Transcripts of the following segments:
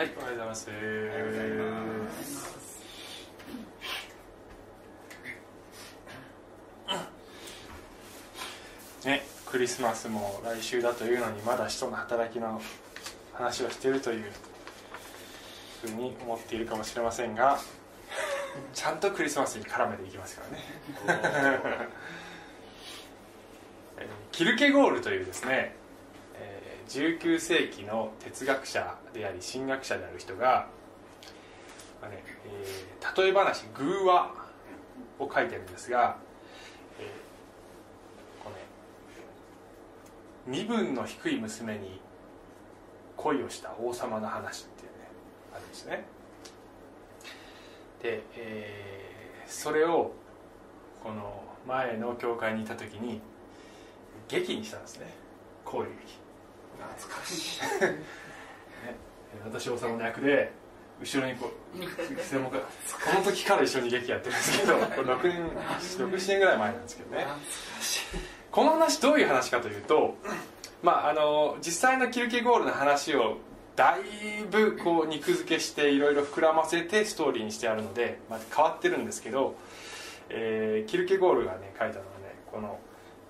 はい。おはようございます。おはようございますねクリスマスも来週だというのにまだ人の働きの話をしているというふうに思っているかもしれませんが ちゃんとクリスマスに絡めていきますからね。えーキルケゴールというですね、えー19世紀の哲学者であり神学者である人が、まあねえー例え話「偶話」を書いてるんですが、えーこね身分の低い娘に恋をした王様の話っていうねあるんですね。で、えーそれをこの前の教会にいた時に劇にしたんですね。こういう劇。懐かしい。ね、私王様の役で後ろにこう専門家この時から一緒に劇やってるんですけど これ6年67年ぐらい前なんですけどね。この話どういう話かというと、まあ、あの実際のキルケゴールの話をだいぶこう肉付けしていろいろ膨らませてストーリーにしてあるので、まあ、変わってるんですけど、えーキルケゴールがね書いたのはねこの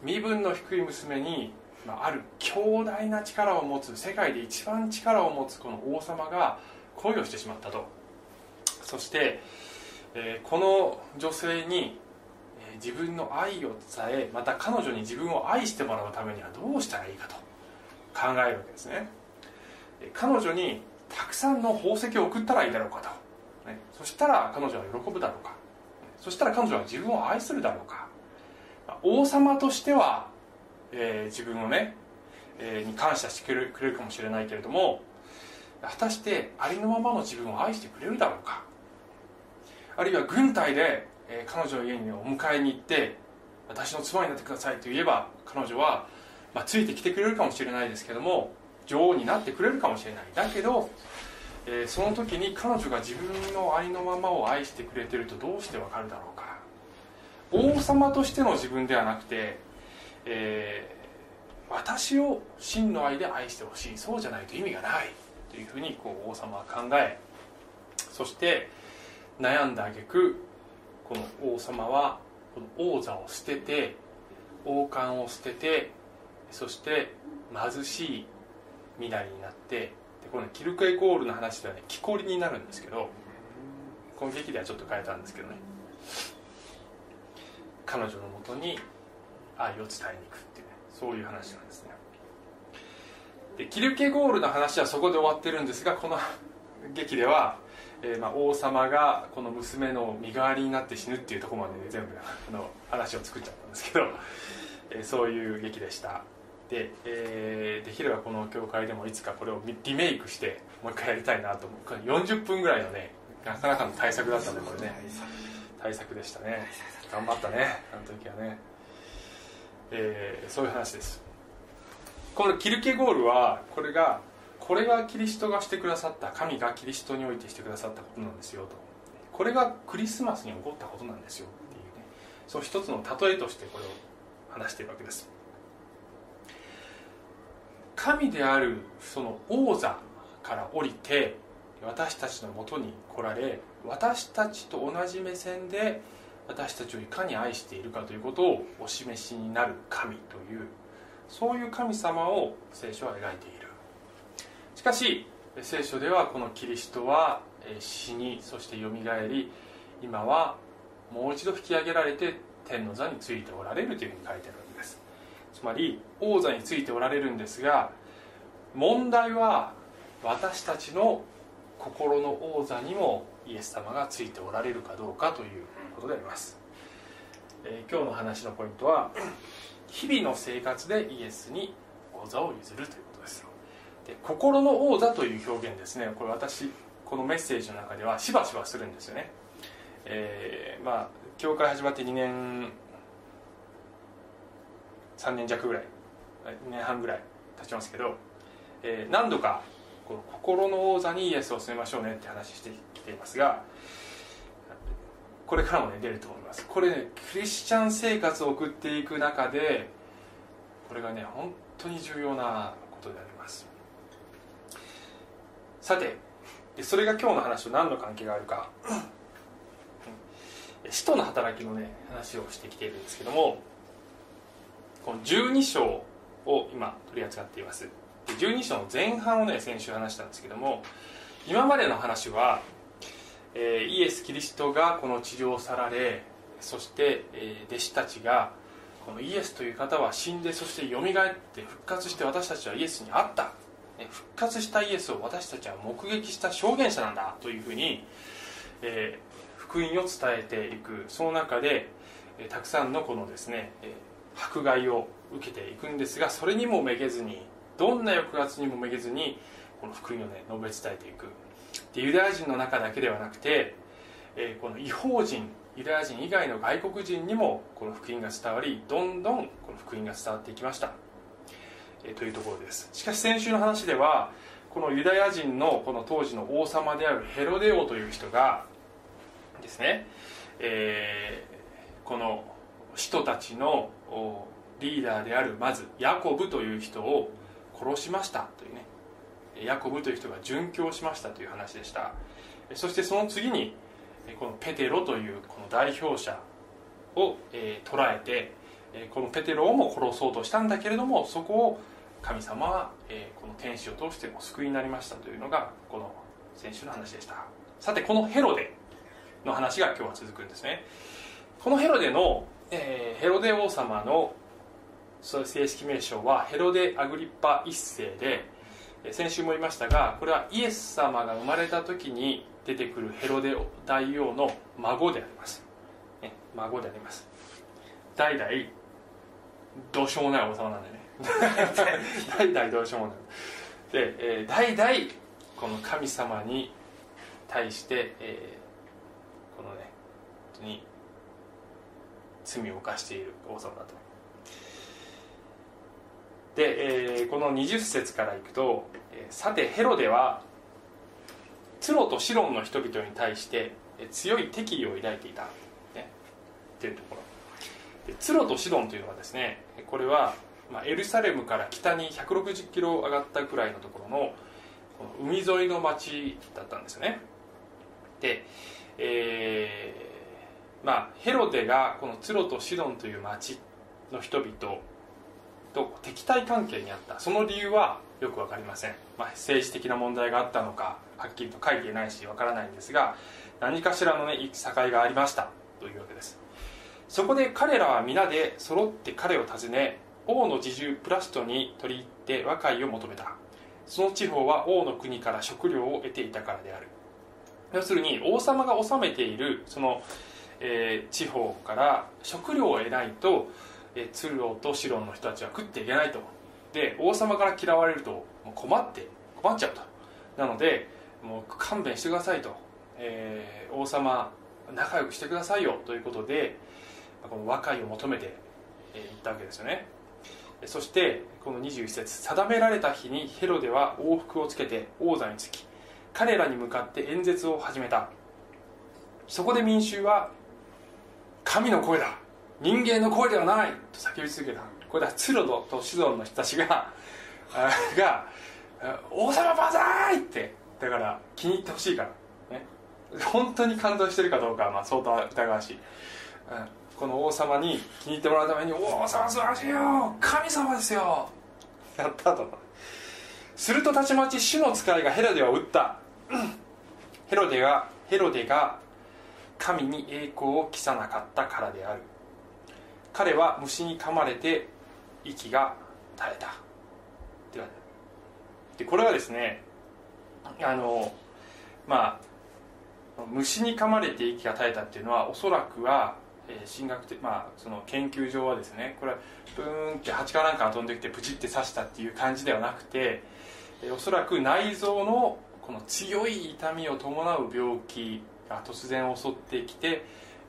身分の低い娘に、まあ、ある強大な力を持つ世界で一番力を持つこの王様が恋をしてしまったと。そして、えーこの女性にえ自分の愛を伝えまた彼女に自分を愛してもらうためにはどうしたらいいかと考えるわけですね。え彼女にたくさんの宝石を送ったらいいだろうかと、ね、そしたら彼女は喜ぶだろうか。そしたら彼女は自分を愛するだろうか。王様としては、えー自分をね、えーに感謝してくれるくれるかもしれないけれども果たしてありのままの自分を愛してくれるだろうか？あるいは軍隊で、えー彼女の家にお迎えに行って私の妻になってくださいと言えば彼女は、まあ、ついてきてくれるかもしれないですけども女王になってくれるかもしれない。だけど、えーその時に彼女が自分のありのままを愛してくれてるとどうしてわかるだろうか？王様としての自分ではなくて、えー私を真の愛で愛してほしいそうじゃないと意味がないというふうにこう王様は考えそして悩んだ挙句この王様はこの王座を捨てて王冠を捨ててそして貧しい身なりになってでこのキルクエゴールの話ではね木こりになるんですけどこの劇ではちょっと変えたんですけどね。彼女のもとに愛を伝えに行くっていうねそういう話なんですね。でキルケゴールの話はそこで終わってるんですがこの劇では、えーまあ、王様がこの娘の身代わりになって死ぬっていうとこまで、ね、全部あの話を作っちゃったんですけど、えーそういう劇でした。で、えーできればこの教会でもいつかこれをリメイクしてもう一回やりたいなと思う。40分ぐらいのねなかなかの対策だったんでこれね対策でしたね。頑張ったねあの時はね、えーそういう話です。このキルケゴールはこれがこれがキリストがしてくださった神がキリストにおいてしてくださったことなんですよと。これがクリスマスに起こったことなんですよっていうね。そう一つの例えとしてこれを話しているわけです。神であるその王座から降りて私たちのもとに来られ私たちと同じ目線で私たちをいかに愛しているかということをお示しになる神というそういう神様を聖書は描いている。しかし聖書ではこのキリストは死にそしてよみがえり今はもう一度引き上げられて天の座についておられるというふうに書いてあるわけです。つまり王座についておられるんですが問題は私たちの心の王座にもイエス様がついておられるかどうかということであります、えー今日の話のポイントは 日々の生活でイエスに王座を譲るということです。で心の王座という表現ですね。これ私このメッセージの中ではしばしばするんですよね。えーまあ教会始まって2年3年弱ぐらい2年半ぐらい経ちますけど、えー何度かこの心の王座にイエスを据えましょうねって話してきていますがこれからもね出ると思います。これねクリスチャン生活を送っていく中でこれがね本当に重要なことであります。さてそれが今日の話と何の関係があるか。使徒の働きのね話をしてきているんですけどもこの12章を今取り扱っています。で12章の前半をね先週話したんですけども今までの話は、えイエス・キリストがこの地上を去られそして、え弟子たちがこのイエスという方は死んでそしてよみがえって復活して私たちはイエスに会った。復活したイエスを私たちは目撃した証言者なんだというふうに、え福音を伝えていくその中で、えたくさんのこのですね、え迫害を受けていくんですがそれにもめげずにどんな抑圧にもめげずにこの福音をね述べ伝えていく。でユダヤ人の中だけではなくて、えーこの違法人ユダヤ人以外の外国人にもこの福音が伝わりどんどんこの福音が伝わっていきました、えーというところです。しかし先週の話ではこのユダヤ人のこの当時の王様であるヘロデ王という人がですね、えーこの使徒たちのリーダーであるまずヤコブという人を殺しましたというねヤコブという人が殉教しましたという話でした。そしてその次にこのペテロというこの代表者を、え捉えてこのペテロをも殺そうとしたんだけれどもそこを神様は、この天使を通してお救いになりましたというのがこの先週の話でした。さてこのヘロデの話が今日は続くんですね。このヘロデの、ヘロデ王様の正式名称はヘロデ・アグリッパ一世で先週も言いましたがこれはイエス様が生まれた時に出てくるヘロデ大王の孫であります、ね、孫であります。代々どうしようもない王様なんでね。代々どうしようもない。で、えー代々この神様に対して、えーこのね本当に罪を犯している王様だと。で、えーこの20節からいくと、えさてヘロデはツロとシロンの人々に対してえ強い敵意を抱いていた、ね、っていうところ。でツロとシドンというのはですねこれは、まあ、エルサレムから北に160キロ上がったくらいのところのこの海沿いの町だったんですよね。で、えーまあ、ヘロデがこのツロとシドンという町の人々と敵対関係にあった。その理由はよく分かりません、まあ、政治的な問題があったのかはっきりと書いていないし分からないんですが何かしらのね境がありました。というわけです。そこで彼らは皆で揃って彼を訪ね王の侍従プラストに取り入って和解を求めた。その地方は王の国から食料を得ていたからである。要するに王様が治めているその、えー地方から食料を得ないと、えー、ツルオとシロンの人たちは食っていけないと。で王様から嫌われるともう困って困っちゃうと。なのでもう勘弁してくださいと、えー王様仲良くしてくださいよ。ということでこの和解を求めてえー言ったわけですよね。そしてこの21節定められた日にヘロデは王服をつけて王座につき彼らに向かって演説を始めた。そこで民衆は神の声だ。人間の声ではないと叫び続けた。これはツロドとシドンの人たちが あが王様万歳ってだから気に入ってほしいから。ね。本当に感動してるかどうかはまあ相当疑わしい、うんこの王様に気に入ってもらうために「王様素晴らしいよ神様ですよ」やったと。するとたちまち主の使いがヘロデを撃った。ヘロデがヘロデが神に栄光を期さなかったからである。彼は虫に噛まれて息が絶えた。でこれはですねあのまあ虫に噛まれて息が絶えたっていうのはおそらくはえー神学的まあその研究上はですねこれはブーンって蜂かなんか飛んできてプチって刺したっていう感じではなくてえーおそらく内臓のこの強い痛みを伴う病気が突然襲ってきて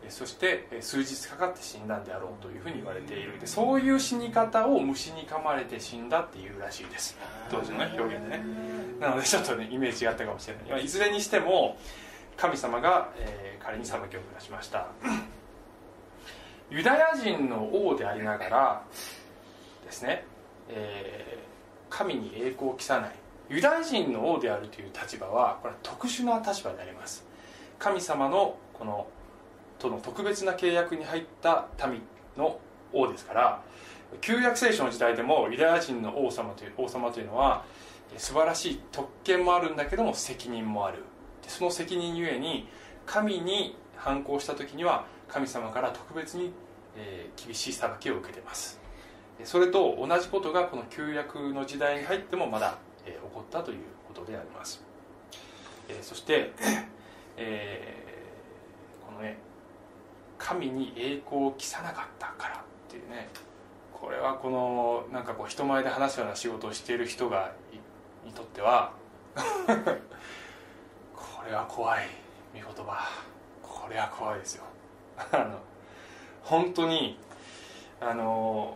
そしてえー数日かかって死んだんであろうというふうに言われている。でそういう死に方を虫に噛まれて死んだっていうらしいです。当時の、ね、表現でね。なのでちょっとねイメージがあったかもしれない。まあいずれにしても神様が、えー彼に裁きを下しました。ユダヤ人の王でありながらですね、えー神に栄光を期さない。ユダヤ人の王であるという立場はこれは特殊な立場であります。神様のこのとの特別な契約に入った民の王ですから旧約聖書の時代でもユダヤ人の王様という王様というのは素晴らしい特権もあるんだけども責任もある。その責任ゆえに神に反抗した時には神様から特別に、え、厳しい裁きを受けてます。それと同じことがこの旧約の時代に入ってもまだ、え、起こったということであります、え、そして、えー、このね神に栄光を期さなかったからっていうね。これはこのなんかこう人前で話すような仕事をしている人がにとっては これは怖い。見言葉。これは怖いですよ。あの本当にあの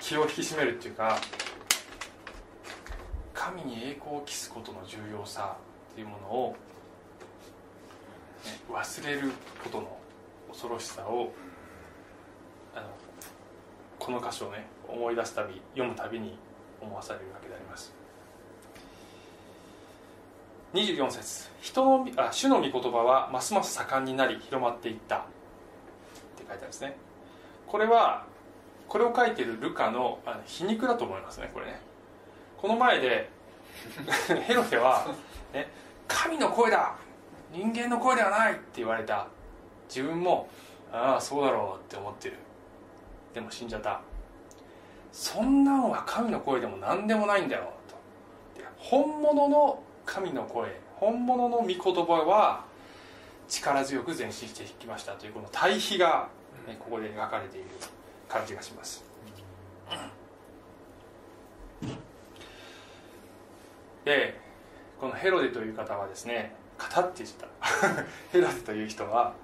気を引き締めるっていうか神に栄光を期すことの重要さっていうものを、ね、忘れることの恐ろしさをあのこの箇所をね思い出すたび読むたびに思わされるわけであります。24節。人のあ主の御言葉はますます盛んになり広まっていった。って書いてあるんですね。これはこれを書いているルカのあの皮肉だと思いますねこれね。この前で ヘロデは、ね「神の声だ。人間の声ではない」って言われた。自分もああそうだろうって思ってる。でも死んじゃった。そんなんは神の声でも何でもないんだよと。本物の神の声本物の御言葉は力強く前進していきましたというこの対比が、ね、ここで描かれている感じがします。でこのヘロデという方はですね語って言った。ヘロデという人は、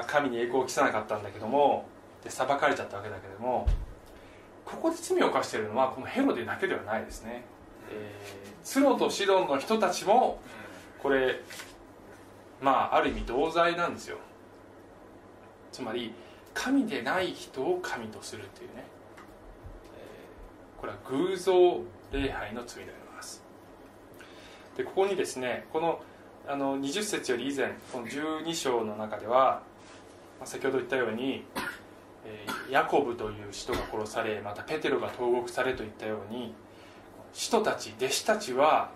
まあ、神に栄光を期さなかったんだけどもで裁かれちゃったわけだけどもここで罪を犯しているのはこのヘロデだけではないですね、えー、ツロとシドンの人たちもこれまあある意味同罪なんですよ。つまり神でない人を神とするというね、えー、これは偶像礼拝の罪であります。でここにですねこのあの20節より以前この12章の中では先ほど言ったようにヤコブという使徒が殺されまたペテロが投獄されといったように使徒たち弟子たちは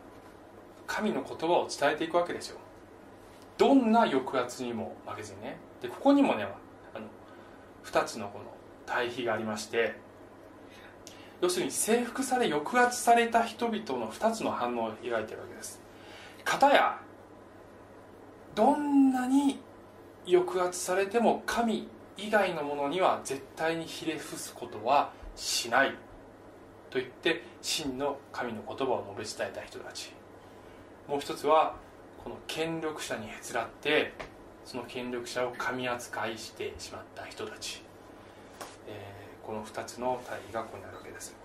神の言葉を伝えていくわけですよ。どんな抑圧にも負けずにね。でここにもねあの2つのこの対比がありまして要するに征服され抑圧された人々の2つの反応を描いてるわけです。片やどんなに抑圧されても神以外のものには絶対にひれ伏すことはしない。と言って真の神の言葉を述べ伝えた人たち。もう一つはこの権力者にへつらってその権力者を神扱いしてしまった人たち、えー、この2つの対比がここになるわけです。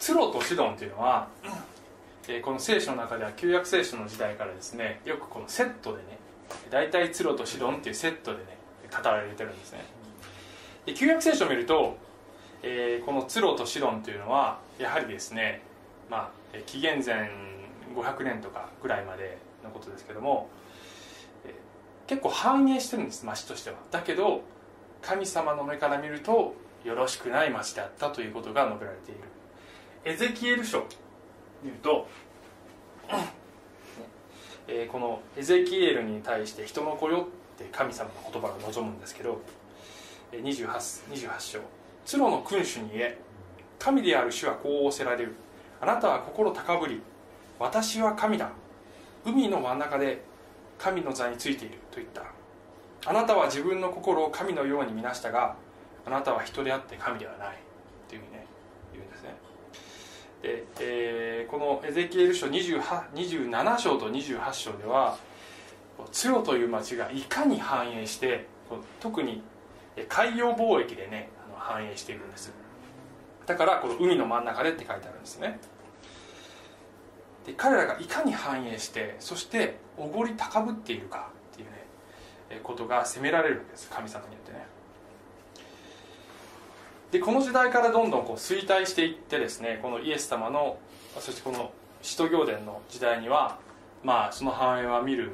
ツロとシドンというのは、え、この聖書の中では旧約聖書の時代からですねよくこのセットでね大体ツロとシドンっていうセットでね語られてるんですね。で旧約聖書を見ると、えー、このツロとシドンというのはやはりですね、まあ、紀元前500年とかぐらいまでのことですけども、えー、結構繁栄してるんです町としては。だけど神様の目から見るとよろしくない町であったということが述べられている。エゼキエル書見るとえー、このエゼキエルに対して人の子よって神様の言葉が望むんですけど 28, 28章「ツロの君主に言え神である主はこう仰せられる。あなたは心高ぶり私は神だ。海の真ん中で神の座についている。と言った。あなたは自分の心を神のように見なしたがあなたは人であって神ではないというふうにね言うんですねで、えー、このエゼキエル書27章と28章ではツヨという町がいかに繁栄して特に海洋貿易でね繁栄しているんです。だからこの海の真ん中でって書いてあるんですね。で彼らがいかに繁栄してそしておごり高ぶっているかっていうねことが責められるんです。神様によってね。でこの時代からどんどんこう衰退していってですねこのイエス様のそしてこの使徒行伝の時代にはまあその繁栄は見る、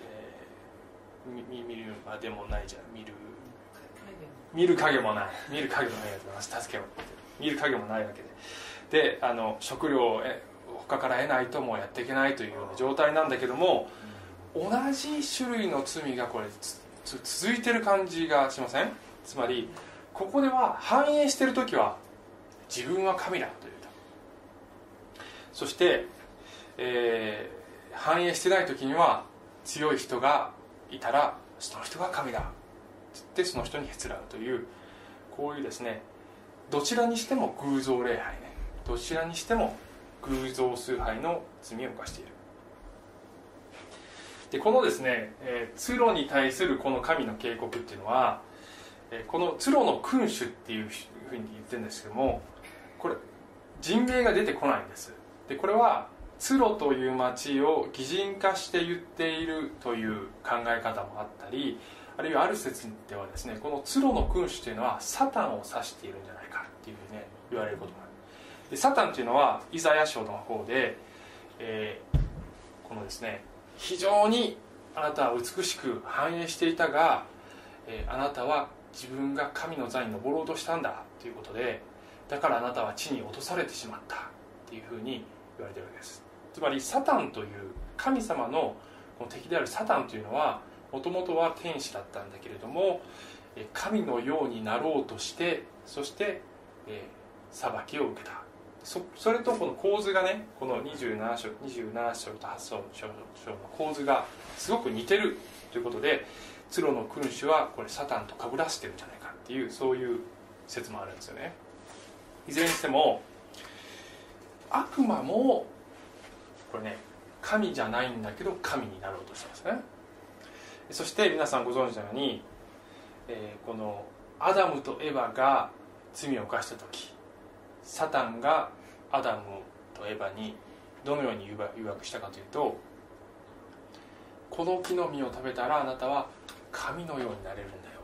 えー、見見るまでもないじゃん。見る見る影もない。見る影もないやつ助けを見る影もないわけで。であの食料を他から得ないともうやっていけないというような状態なんだけども同じ種類の罪がこれ続いてる感じがしません？つまりここでは繁栄してる時は自分は神だというそして、えー、繁栄してない時には強い人がいたらその人が神だ。って言ってその人にへつらうというこういうですねどちらにしても偶像礼拝ね。どちらにしても偶像崇拝の罪を犯している。でこのですね、えー、ツロに対するこの神の警告っていうのは、えー、このツロの君主っていうふうに言ってるんですけどもこれ人名が出てこないんです。でこれはツロという町を擬人化して言っているという考え方もあったりあるいはある説ではですねこのツロの君主というのはサタンを指しているんじゃないかっていうふうにね言われることもある。でサタンというのはイザヤ書の方で、えー、このですね非常にあなたは美しく繁栄していたが、えー、あなたは自分が神の座に登ろうとしたんだということでだからあなたは地に落とされてしまったっていうふうに言われてるわけです。つまりサタンという神様のこの敵であるサタンというのはもともとは天使だったんだけれども神のようになろうとしてそして、えー、裁きを受けた。そそれとこの構図がねこの27章27章と8章の構図がすごく似てるということでツロの君主はこれサタンとかぶらせてるんじゃないかっていうそういう説もあるんですよね。いずれにしても悪魔もこれね神じゃないんだけど神になろうとしてますね。そして皆さんご存知のように、えー、このアダムとエヴァが罪を犯した時サタンがアダムとエヴァにどのように誘惑したかというとこの木の実を食べたらあなたは神のようになれるんだよ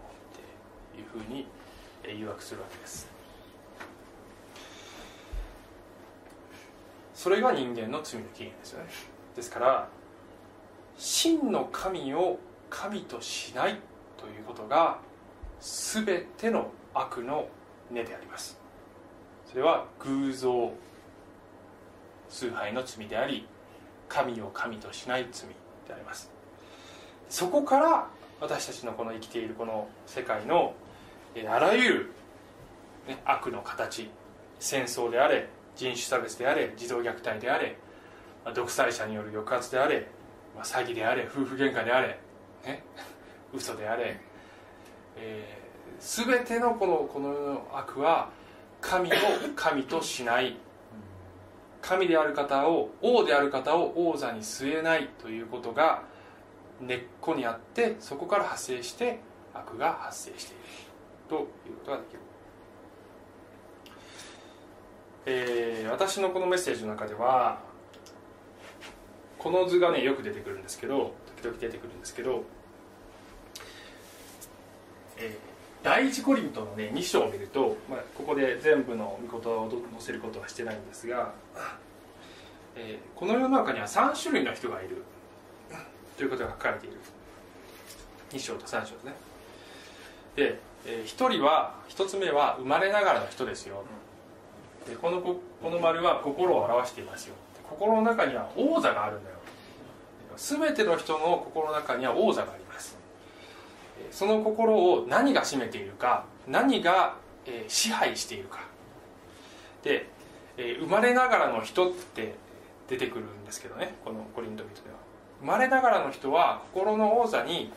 っていうふうに誘惑するわけです。それが人間の罪の起源ですよね。ですから真の神を神としないということが全ての悪の根であります。それは偶像崇拝の罪であり神を神としない罪であります。そこから私たちのこの生きているこの世界のあらゆる、ね、悪の形戦争であれ人種差別であれ児童虐待であれ独裁者による抑圧であれ詐欺であれ夫婦喧嘩であれ、ね、嘘であれ、えー、全てのこのこの世の悪は神を神としない。神である方を王である方を王座に据えないということが根っこにあってそこから派生して悪が発生している。ということができる、えー、私のこのメッセージの中ではこの図がねよく出てくるんですけど時々出てくるんですけど、えー第一コリントのね2章を見ると、まあ、ここで全部の御言葉を載せることはしてないんですが、えー、この世の中には3種類の人がいる。ということが書かれている。2章と3章ですね。で、えー、1人は1つ目は生まれながらの人ですよ。でこのこの丸は心を表していますよ。心の中には王座があるんだよ。全ての人の心の中には王座があります。その心を何が占めているか何が、えー、支配しているか。で、えー、生まれながらの人って出てくるんですけどねこのコリント人では。生まれながらの人は心の王座に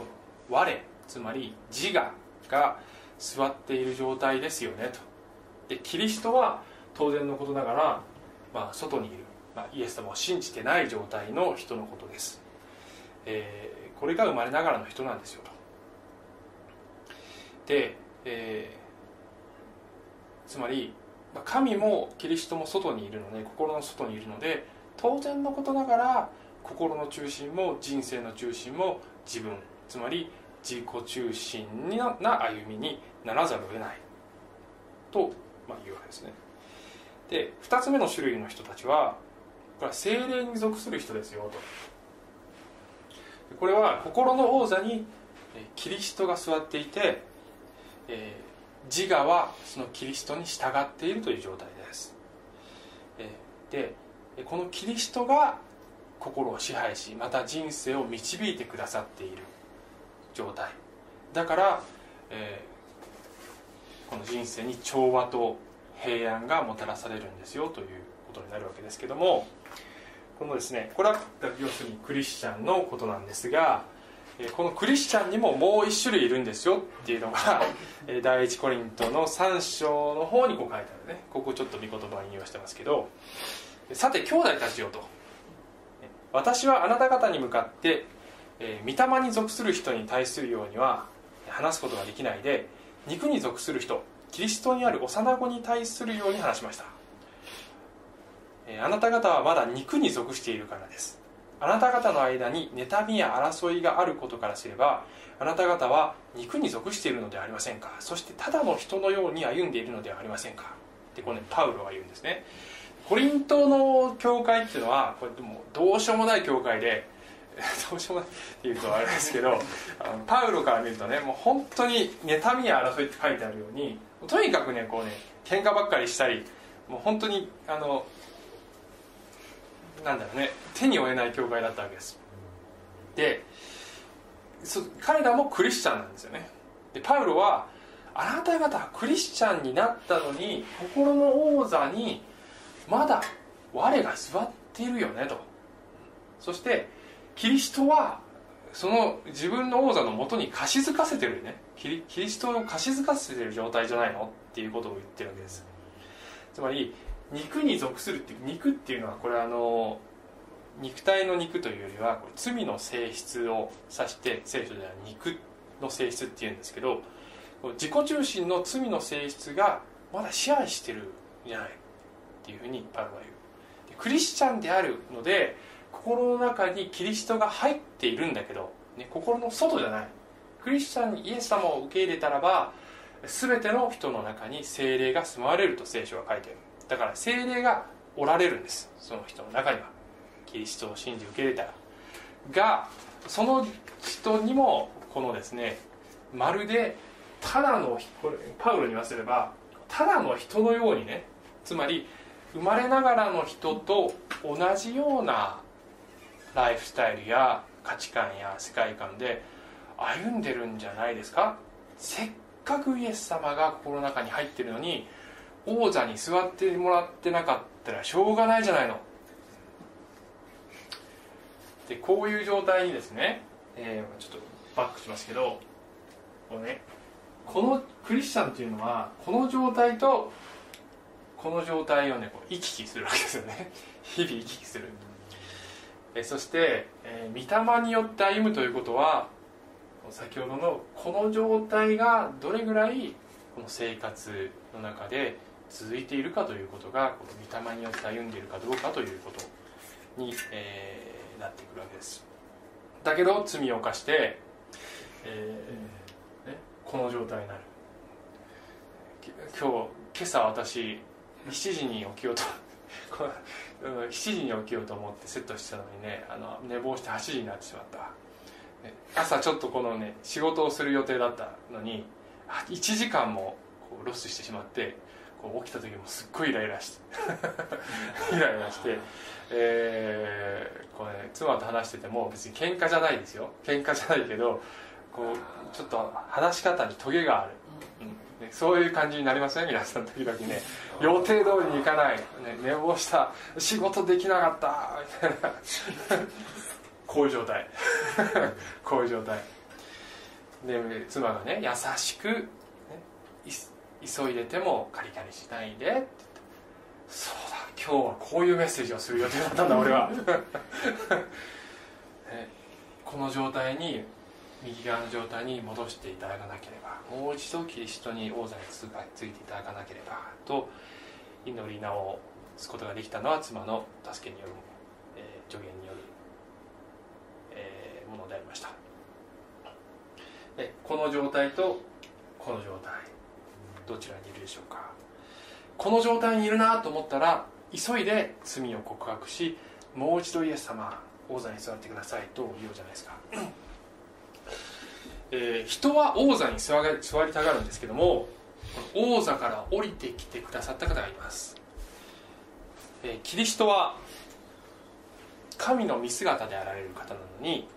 我つまり自我が座っている状態ですよねと。でキリストは当然のことながら、まあ、外にいる、まあ、イエス様を信じてない状態の人のことです、えー、これが生まれながらの人なんですよと。で、えー、つまり神もキリストも外にいるので心の外にいるので当然のことながら心の中心も人生の中心も自分つまり自己中心な歩みにならざるを得ないと、まあ、いうわけですね。で2つ目の種類の人たちはこれは精霊に属する人ですよと。これは心の王座にキリストが座っていて、えー、自我はそのキリストに従っているという状態です、えー、でこのキリストが心を支配しまた人生を導いてくださっている状態。だから、えー、この人生に調和と平安がもたらされるんですよということになるわけですけどもこのですねこれは要するにクリスチャンのことなんですがこのクリスチャンにももう一種類いるんですよっていうのが 第一コリントの3章の方にこう書いてあるね。ここちょっと見言葉引用してますけど。さて兄弟たちよと。私はあなた方に向かって、えー、御霊に属する人に対するようには話すことができないで肉に属する人キリストにある幼子に対するように話しました、えー、あなた方はまだ肉に属しているからです。あなた方の間に妬みや争いがあることからすればあなた方は肉に属しているのではありませんか。そしてただの人のように歩んでいるのではありませんか。ってこれ、ね、パウロが言うんですね。コリントの教会っていうのはこれでもどうしようもない教会で どうしようもないっていうとあれですけどあのパウロから見るとねもう本当に妬みや争いって書いてあるようにとにかくねこうね喧嘩ばっかりしたりもう本当にあのなんだろうね手に負えない教会だったわけです。で彼らもクリスチャンなんですよね。でパウロはあなた方はクリスチャンになったのに心の王座にまだ我が座っているよねと。そしてキリストはその自分の王座のもとに貸し付かせてるね。キリキリストを貸し付かせてる状態じゃないのっていうことを言ってるわけです。つまり肉に属するっていう肉っていうのはこれあの肉体の肉というよりは罪の性質を指して聖書では肉の性質っていうんですけど自己中心の罪の性質がまだ支配してるんじゃない。っていうふうにパウロは言う。クリスチャンであるので心の中にキリストが入っているんだけど、ね、心の外じゃない。クリスチャンにイエス様を受け入れたらば全ての人の中に精霊が住まわれると聖書は書いてる。だから精霊がおられるんです。その人の中には。キリストを信じ受け入れたら。がその人にもこのですねまるでただのこれパウロに言わせればただの人のようにねつまり生まれながらの人と同じようなライフスタイルや価値観や世界観で歩んでるんじゃないですか？せっかくイエス様が心の中に入ってるのに王座に座ってもらってなかったらしょうがないじゃないの。でこういう状態にですね、えー、ちょっとバックしますけどこのねこのクリスチャンっていうのはこの状態とこの状態をねこう行き来するわけですよね。日々行き来する。えそして、えー、御霊によって歩むということは先ほどのこの状態がどれぐらいこの生活の中で続いているかということがこの御霊によって歩んでいるかどうかということに、えー、なってくるわけです。だけど罪を犯して、えーね、この状態になる。今日今朝私7時に起きようと。7時に起きようと思ってセットしてたのにねあの寝坊して8時になってしまった。朝ちょっとこのね仕事をする予定だったのに1時間もこうロスしてしまってこう起きた時もすっごいイライラして イライラして、えーこれ、ね、妻と話してても別に喧嘩じゃないですよ。喧嘩じゃないけどこうちょっと話し方にトゲがある、うん、そういう感じになりますね皆さん時々ね。予定通りにいかない、ね、寝坊した。仕事できなかった。みたいなこういう状態。こういう状態。で妻がね優しく、ね、急いでてもカリカリしないで。って言ってそうだ今日はこういうメッセージをする予定だったんだ俺は。この状態に右側の状態に戻していただかなければもう一度キリストに王座に通過ついていただかなければと祈り直すことができたのは妻の助けによる、えー、助言による、えー、ものでありました。でこの状態とこの状態どちらにいるでしょうか。この状態にいるなと思ったら急いで罪を告白しもう一度イエス様王座に座ってくださいと言おうじゃないですか、えー、人は王座に座りたがるんですけども王座から降りてきてくださった方がいます、えー、キリストは神の見姿であられる方なのに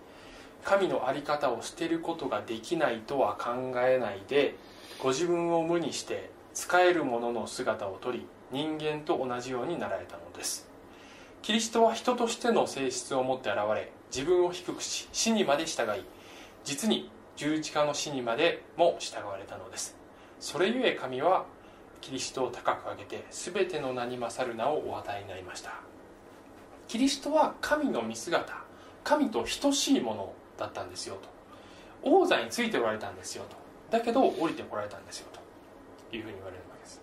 神の在り方を捨てることができないとは考えないでご自分を無にして使えるものの姿をとり人間と同じようになられたのです。キリストは人としての性質を持って現れ自分を低くし死にまで従い実に十字架の死にまでも従われたのです。それゆえ神はキリストを高く上げて全ての名に勝る名をお与えになりました。キリストは神の見姿神と等しいものだったんですよと。王座についておられたんですよと。だけど降りてこられたんですよと。いうふうに言われるわけです。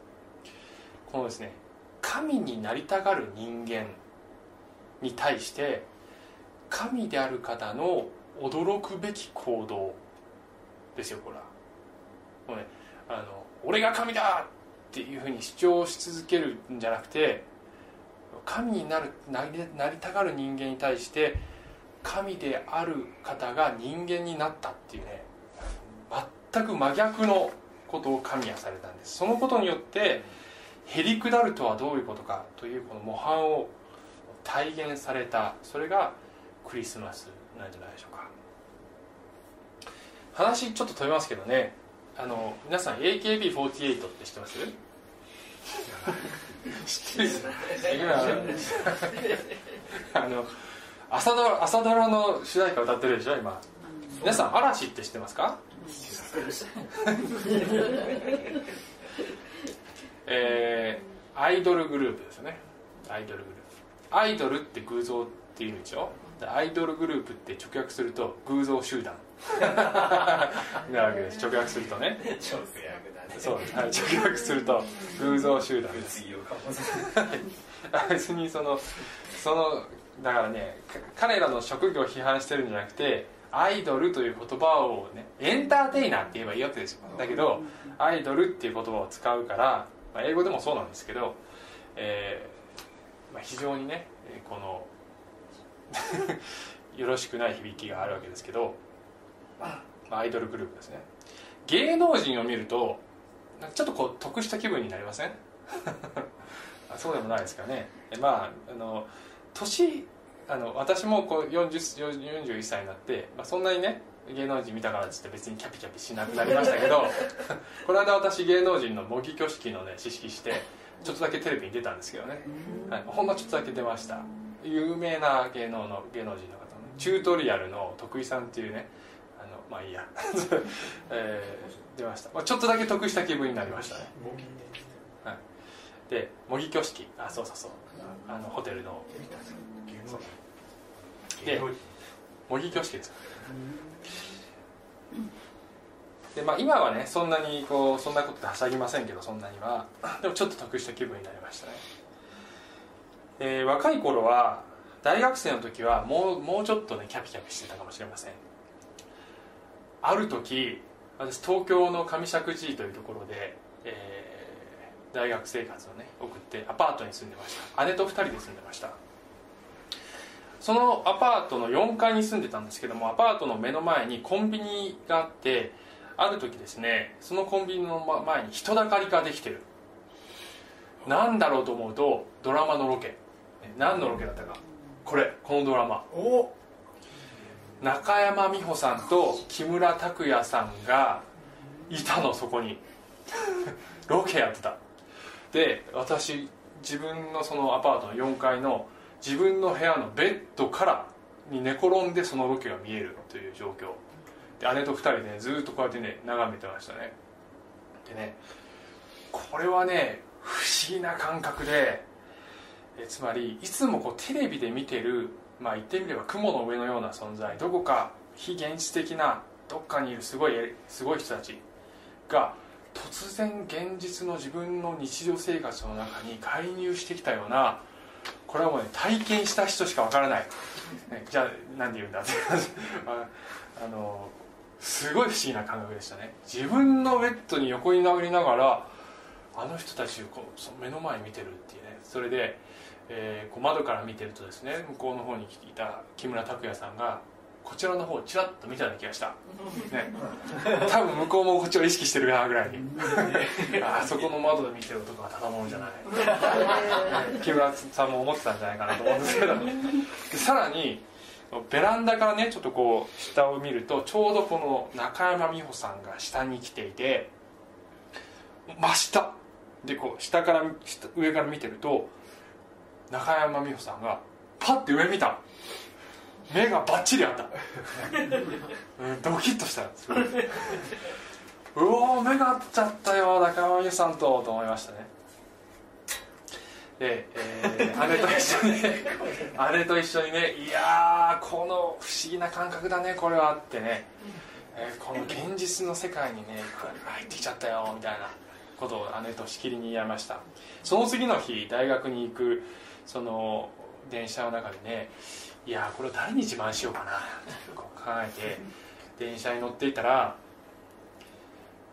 このですね神になりたがる人間に対して神である方の驚くべき行動ですよこれは。もうねあの俺が神だっていうふうに主張し続けるんじゃなくて神になるなりなりたがる人間に対して神である方が人間になったっていうね全く真逆のことを神はされたんです。そのことによってへりくだるとはどういうことかというこの模範を体現された。それがクリスマスなんじゃないでしょうか。話ちょっと飛びますけどね。あの皆さん AKB48 って知ってます？知ってる今あの朝ドラ朝ドラの主題歌歌ってるでしょ今。皆さん嵐って知ってますか？えー、アイドルグループですよね。アイドルグループ。アイドルって偶像っていうでしょ？アイドルグループって直訳すると偶像集団 なわけです。直訳するとね。そう、はい、直訳すると偶像集団です。別にそのそのだからね彼らの職業を批判してるんじゃなくてアイドルという言葉をねエンターテイナーって言えばいいわけですよ。だけどアイドルっていう言葉を使うから、まあ、英語でもそうなんですけど、えーまあ、非常にねこの よろしくない響きがあるわけですけど、まあ、アイドルグループですね。芸能人を見るとちょっとこう得した気分になりません？そうでもないですかね。まああの年あの私もこう40 41歳になって、まあ、そんなにね芸能人見たからっつって別にキャピキャピしなくなりましたけど この間私芸能人の模擬挙式のね知識してちょっとだけテレビに出たんですけどね、はい、ほんのちょっとだけ出ました。有名な芸能の芸能人の方のチュートリアルの徳井さんっていうねまあいいや、えー、出ました、まあ、ちょっとだけ得した気分になりましたね、はい、で模擬挙式。あそうそうそう。あのホテルの。で模擬挙式です。でまあ、今はねそんなにこうそんなことではしゃぎませんけどそんなには。でもちょっと得した気分になりましたね、えー、若い頃は大学生の時はもうもうちょっとねキャピキャピしてたかもしれませんある時私東京の上石神井というところで、えー、大学生活をね送ってアパートに住んでました。姉と2人で住んでました。そのアパートの4階に住んでたんですけどもアパートの目の前にコンビニがあってある時ですねそのコンビニの前に人だかりができてる。何だろうと思うとドラマのロケ。何のロケだったか。これこのドラマ。お中山美穂さんと木村拓哉さんがいたのそこに。ロケやってた。で私自分のそのアパートの4階の自分の部屋のベッドからに寝転んでそのロケが見えるという状況。で姉と2人でねずっとこうやってね眺めてましたね。でねこれはね不思議な感覚でえつまりいつもこうテレビで見てるまあ言ってみれば雲の上のような存在どこか非現実的などっかにいるすごいすごい人たちが突然現実の自分の日常生活の中に介入してきたようなこれはもうね体験した人しかわからない、ね、じゃあ何で言うんだ？っ てあのすごい不思議な感覚でしたね。自分のベッドに横に殴りながらあの人たちをこうその目の前に見てるっていうね。それで、えーこう窓から見てるとですね向こうの方に来ていた木村拓哉さんがこちらの方をちらっと見たような気がした、ね、多分向こうもこっちを意識してるなぐらいに。ああそこの窓で見てる男はただもんじゃない。木村さんも思ってたんじゃないかなと思うんですけど。でさらにベランダからねちょっとこう下を見るとちょうどこの中山美穂さんが下に来ていて真下。でこう下から下上から見てると中山美穂さんがパッて上見た。目がバッチリあった、うん、ドキッとしたすごいうおー目が合っちゃったよ中山美穂さんとと思いましたね。で、えー 姉と一緒にね姉と一緒にねいやーこの不思議な感覚だねこれはってね、えーこの現実の世界にね入ってきちゃったよみたいなことを姉としきりに言いました。その次の日大学に行くその電車の中でねいやーこれを誰に自慢しようかなって考えて電車に乗っていたら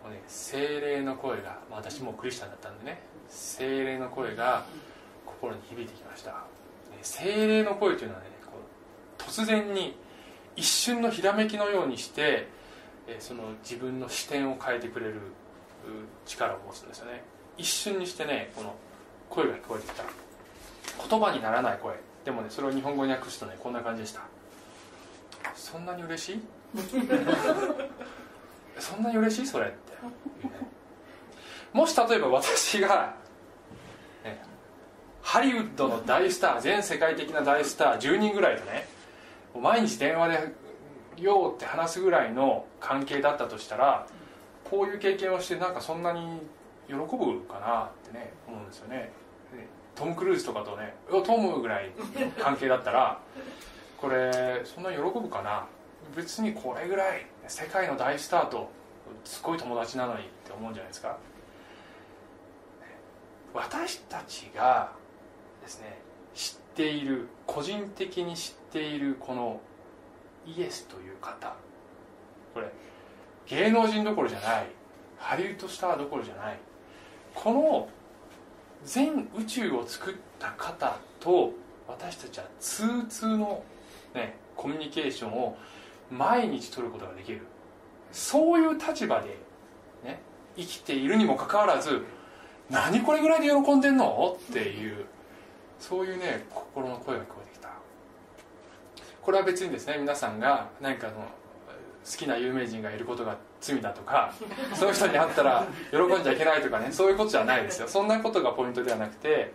もうね精霊の声が、私もクリスチャンだったんでね精霊の声が心に響いてきました。精霊の声というのはねこう突然に一瞬のひらめきのようにしてその自分の視点を変えてくれる力を持つんですよね。一瞬にしてねこの声が聞こえてきた。言葉にならない声。でもねそれを日本語に訳すとねこんな感じでした。そんなに嬉しい？そんなに嬉しい？それって。もし例えば私が、ねハリウッドの大スター全世界的な大スター10人ぐらいとね毎日電話で「よう」って話すぐらいの関係だったとしたらこういう経験をしてなんかそんなに喜ぶかなってね思うんですよね。トム・クルーズとかとね「トム」ぐらい関係だったらこれそんな喜ぶかな?別にこれぐらい世界の大スターとすごい友達なのにって思うんじゃないですか。私たちがですね知っている個人的に知っているこのイエスという方。これ芸能人どころじゃないハリウッドスターどころじゃないこの全宇宙を作った方と私たちは通通の、ね、コミュニケーションを毎日取ることができる。そういう立場で、ね、生きているにもかかわらず何これぐらいで喜んでんの？っていうそういうね心の声が聞こえてきた。これは別にですね皆さんが何かの好きな有名人がいることが罪だとかその人に会ったら喜んじゃいけないとかねそういうことじゃないですよ。そんなことがポイントではなくて、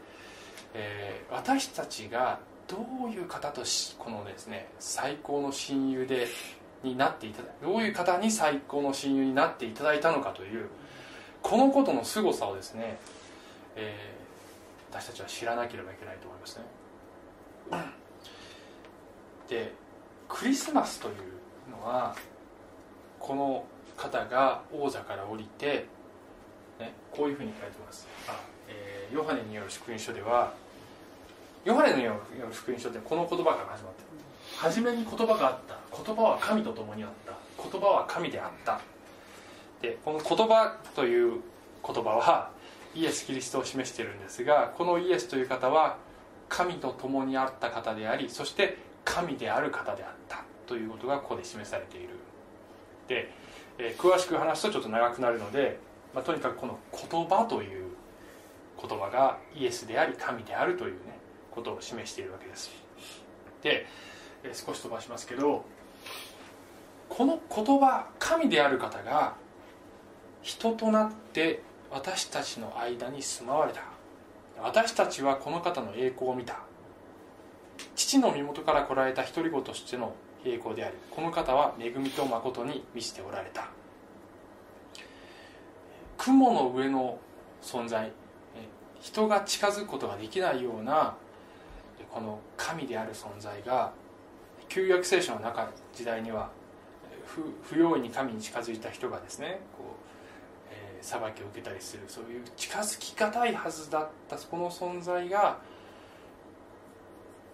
えー私たちがどういう方としこのですね最高の親友でになっていただどういう方に最高の親友になっていただいたのかというこのことの凄さをですね、えー私たちは知らなければいけないと思いますね。でクリスマスというのはこの方が王座から降りて、ね、こういうふうに書いてます。あ、えーヨハネによる福音書ではヨハネによる福音書ってこの言葉から始まってる。初めに言葉があった。言葉は神と共にあった。言葉は神であった。でこの言葉という言葉はイエス・キリストを示しているんですがこのイエスという方は神と共にあった方でありそして神である方であったということがここで示されている。で、えー詳しく話すとちょっと長くなるので、まあ、とにかくこの言葉という言葉がイエスであり神であるというねことを示しているわけです。で、えー少し飛ばしますけどこの言葉神である方が人となって私たちの間に住まわれた。私たちはこの方の栄光を見た。父の身元から来られた独り子としての栄光でありこの方は恵みと誠に満ちておられた。雲の上の存在人が近づくことができないようなこの神である存在が旧約聖書の中時代には不不用意に神に近づいた人がですねこう、えー裁きを受けたりするそういう近づきがたいはずだったこの存在が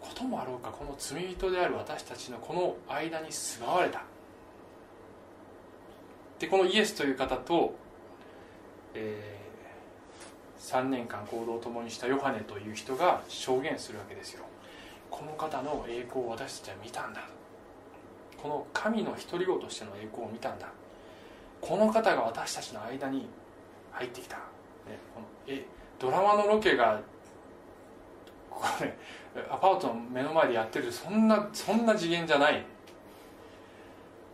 こともあろうかこの罪人である私たちのこの間に住まわれた。でこのイエスという方と、えー3年間行動を共にしたヨハネという人が証言するわけですよ。この方の栄光を私たちは見たんだ。この神の独り子としての栄光を見たんだ。この方が私たちの間に入ってきた、ね、このえドラマのロケがここねアパートの目の前でやってるそんなそんな次元じゃない。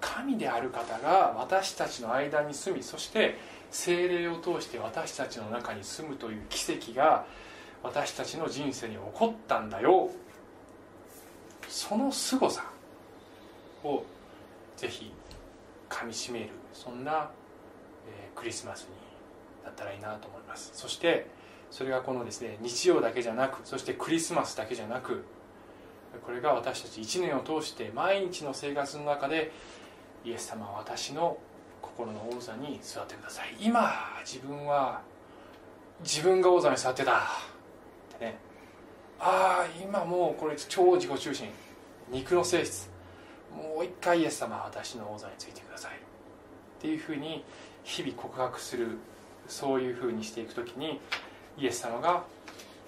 神である方が私たちの間に住みそして精霊を通して私たちの中に住むという奇跡が私たちの人生に起こったんだよ。その凄さをぜひかみしめるそんな、えークリスマスになったらいいなと思います。そしてそれがこのですね日曜だけじゃなくそしてクリスマスだけじゃなくこれが私たち1年を通して毎日の生活の中でイエス様は私の心の王座に座ってください。今自分は自分が王座に座ってた。ってね。ああ今もうこれ超自己中心。肉の性質。もう一回イエス様は私の王座についてください。っていうふうに日々告白するそういうふうにしていく時にイエス様が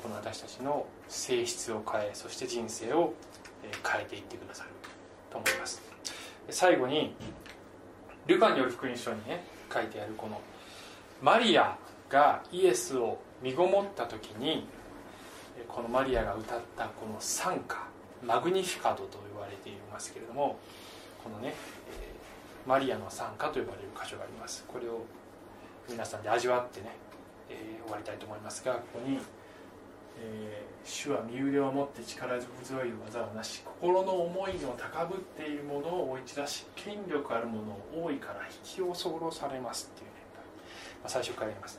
この私たちの性質を変えそして人生を変えていってくださると思います。最後にルカによる福音書にね書いてあるこのマリアがイエスを身ごもった時にこのマリアが歌ったこの賛歌マグニフィカドと言われていますけれどもこのね、えマリアの賛歌と呼ばれる箇所があります。これを皆さんで味わってね、えー終わりたいと思いますがここにえー主は身腕を持って力強い技をなし心の思いの高ぶっているものを追い散らし権力あるものを多いから引き恐されますっていうね、まあ最初から言います。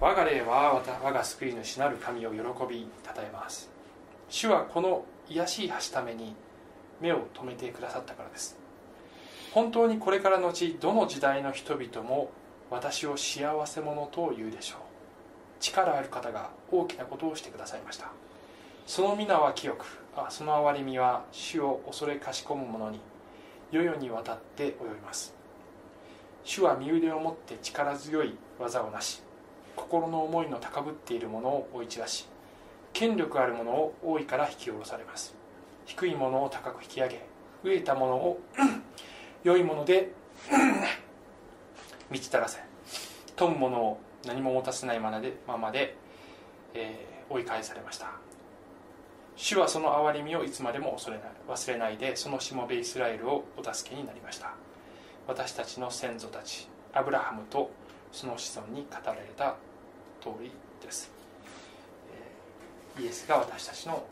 我が霊は我が救い主なる神を喜び称えます。主はこの癒しい橋ために目を留めてくださったからです。本当にこれからのちどの時代の人々も私を幸せ者と言うでしょう。力ある方が大きなことをしてくださいました。その皆は清くあその憐れみは主を恐れかしこむ者に世々にわたって及びます。主は身腕を持って力強い技をなし心の思いの高ぶっている者を追い散らし権力ある者を多いから引き下ろされます。低い者を高く引き上げ飢えた者を 良いもので満ち足らせ。富む者を何も持たせないままでままで、えー追い返されました。主はその憐れみをいつまでも恐れない忘れないでそのしもべイスラエルをお助けになりました。私たちの先祖たちアブラハムとその子孫に語られた通りです、えーイエスが私たちの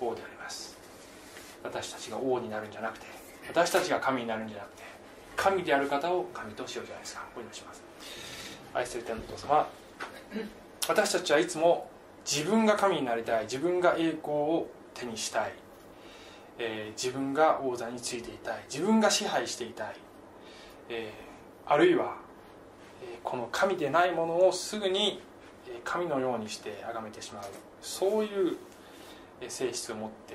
王であります。私たちが王になるんじゃなくて私たちが神になるんじゃなくて神である方を神としようじゃないですか。お祈りします。愛する天のお父様私たちはいつも自分が神になりたい。自分が栄光を手にしたい、えー自分が王座についていたい。自分が支配していたい、えーあるいは、えーこの神でないものをすぐに神のようにして崇めてしまう。そういう性質を持って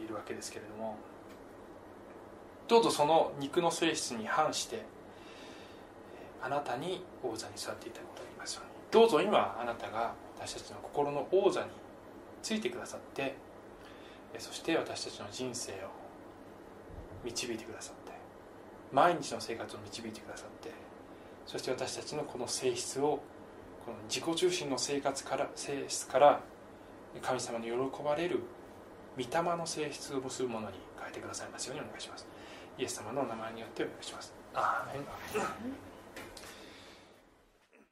いるわけですけれども。どうぞその肉の性質に反してあなたに王座に座っていただくことがありますように。どうぞ今あなたが私たちの心の王座についてくださってそして私たちの人生を導いてくださって毎日の生活を導いてくださってそして私たちのこの性質をこの自己中心の生活から性質から神様に喜ばれる御霊の性質を結ぶものに変えてくださいますようにお願いします。イエス様のお名前によってお願いします。アーメン。